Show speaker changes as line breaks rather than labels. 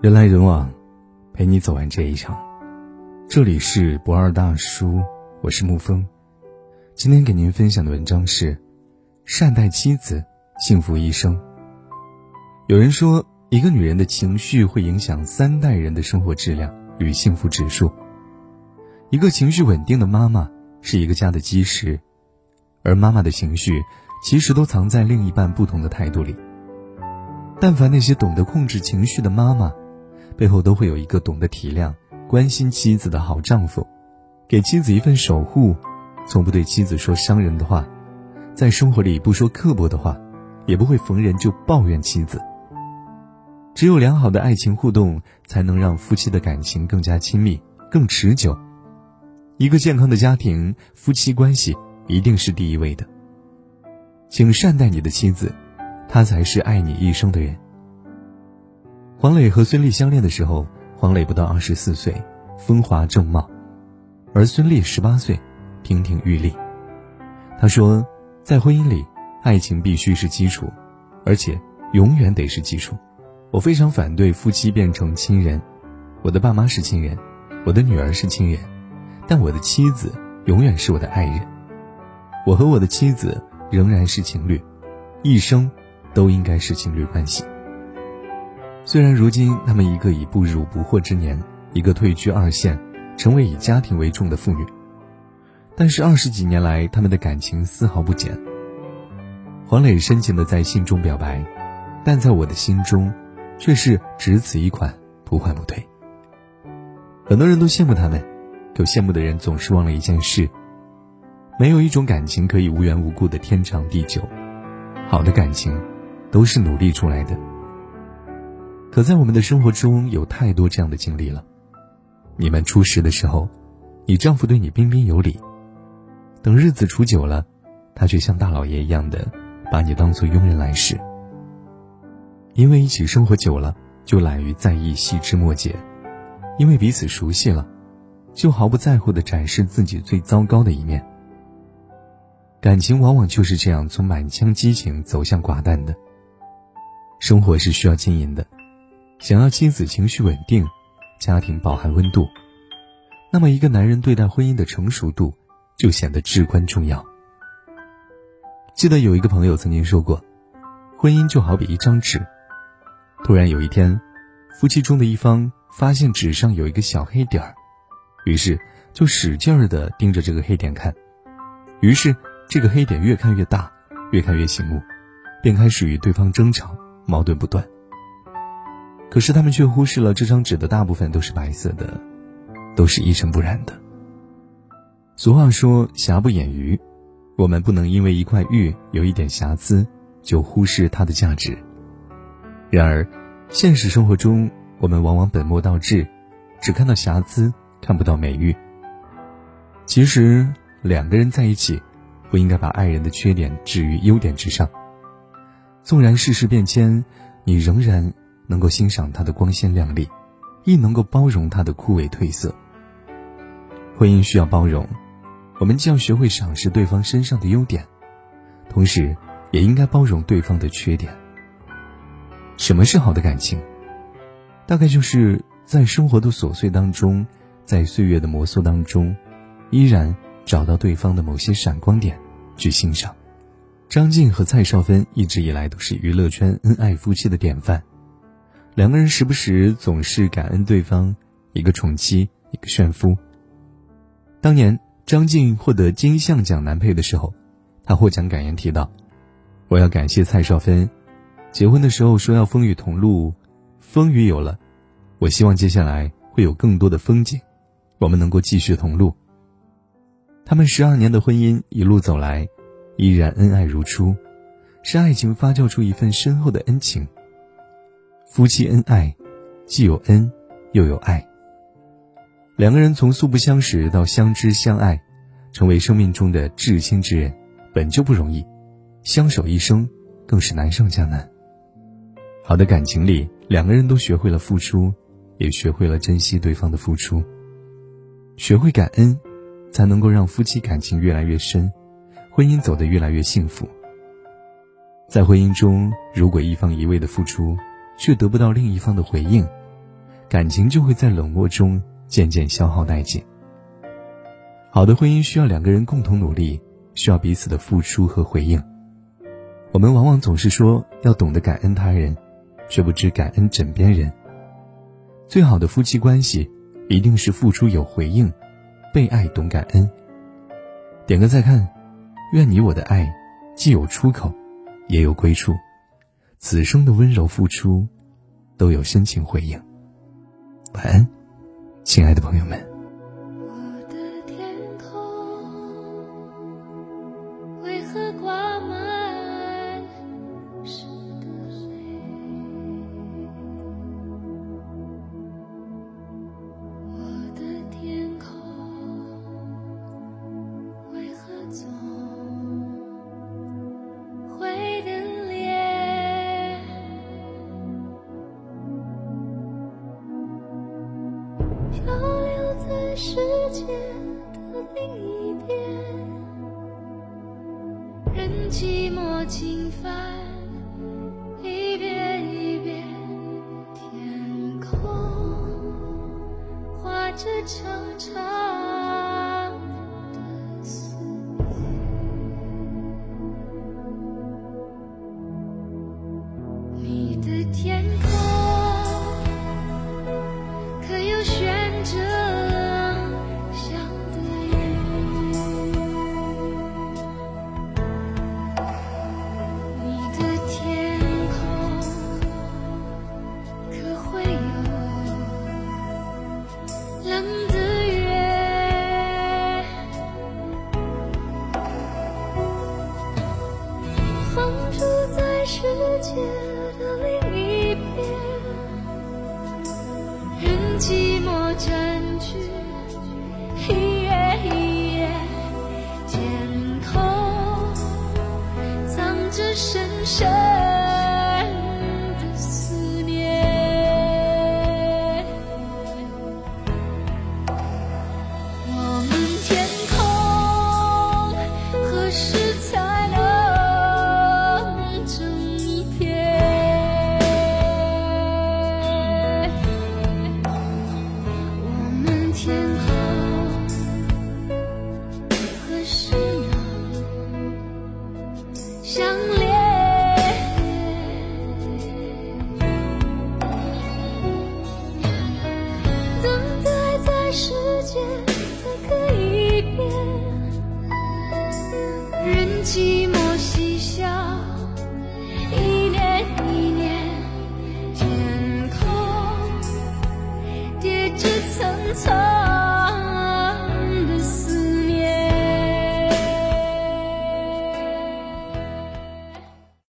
人来人往，陪你走完这一场。这里是不二大叔，我是沐风。今天给您分享的文章是：善待妻子，幸福一生。有人说，一个女人的情绪会影响三代人的生活质量与幸福指数。一个情绪稳定的妈妈是一个家的基石，而妈妈的情绪其实都藏在另一半不同的态度里。但凡那些懂得控制情绪的妈妈。背后都会有一个懂得体谅、关心妻子的好丈夫，给妻子一份守护，从不对妻子说伤人的话，在生活里不说刻薄的话，也不会逢人就抱怨妻子。只有良好的爱情互动，才能让夫妻的感情更加亲密、更持久。一个健康的家庭，夫妻关系一定是第一位的。请善待你的妻子，他才是爱你一生的人。黄磊和孙俪相恋的时候，黄磊不到二十四岁，风华正茂，而孙俪十八岁，亭亭玉立。他说，在婚姻里，爱情必须是基础，而且永远得是基础。我非常反对夫妻变成亲人。我的爸妈是亲人，我的女儿是亲人，但我的妻子永远是我的爱人。我和我的妻子仍然是情侣，一生都应该是情侣关系。虽然如今他们一个已步入不惑之年，一个退居二线，成为以家庭为重的妇女，但是二十几年来，他们的感情丝毫不减。黄磊深情的在信中表白，但在我的心中，却是只此一款，不换不退。很多人都羡慕他们，可羡慕的人总是忘了一件事：没有一种感情可以无缘无故的天长地久，好的感情，都是努力出来的。可在我们的生活中有太多这样的经历了。你们初识的时候，你丈夫对你彬彬有礼；等日子处久了，他却像大老爷一样的把你当做佣人来使。因为一起生活久了，就懒于在意细枝末节；因为彼此熟悉了，就毫不在乎的展示自己最糟糕的一面。感情往往就是这样从满腔激情走向寡淡的。生活是需要经营的。想要妻子情绪稳定，家庭饱含温度，那么一个男人对待婚姻的成熟度就显得至关重要。记得有一个朋友曾经说过，婚姻就好比一张纸，突然有一天，夫妻中的一方发现纸上有一个小黑点儿，于是就使劲儿的盯着这个黑点看，于是这个黑点越看越大，越看越醒目，便开始与对方争吵，矛盾不断。可是他们却忽视了这张纸的大部分都是白色的，都是一尘不染的。俗话说“瑕不掩瑜”，我们不能因为一块玉有一点瑕疵就忽视它的价值。然而，现实生活中我们往往本末倒置，只看到瑕疵，看不到美玉。其实，两个人在一起，不应该把爱人的缺点置于优点之上。纵然世事变迁，你仍然。能够欣赏他的光鲜亮丽，亦能够包容他的枯萎褪色。婚姻需要包容，我们既要学会赏识对方身上的优点，同时也应该包容对方的缺点。什么是好的感情？大概就是在生活的琐碎当中，在岁月的摩挲当中，依然找到对方的某些闪光点去欣赏。张晋和蔡少芬一直以来都是娱乐圈恩爱夫妻的典范。两个人时不时总是感恩对方，一个宠妻，一个炫夫。当年张晋获得金像奖男配的时候，他获奖感言提到：“我要感谢蔡少芬，结婚的时候说要风雨同路，风雨有了，我希望接下来会有更多的风景，我们能够继续同路。”他们十二年的婚姻一路走来，依然恩爱如初，是爱情发酵出一份深厚的恩情。夫妻恩爱，既有恩，又有爱。两个人从素不相识到相知相爱，成为生命中的至亲之人，本就不容易，相守一生更是难上加难。好的感情里，两个人都学会了付出，也学会了珍惜对方的付出，学会感恩，才能够让夫妻感情越来越深，婚姻走得越来越幸福。在婚姻中，如果一方一味的付出，却得不到另一方的回应，感情就会在冷漠中渐渐消耗殆尽。好的婚姻需要两个人共同努力，需要彼此的付出和回应。我们往往总是说要懂得感恩他人，却不知感恩枕边人。最好的夫妻关系，一定是付出有回应，被爱懂感恩。点个再看，愿你我的爱，既有出口，也有归处。此生的温柔付出，都有深情回应。晚安，亲爱的朋友们。
我的天空为何挂满任寂寞侵犯，一遍一遍，天空画着长长界的另一边，任寂寞占据一夜一夜，天空藏着深深。寂寞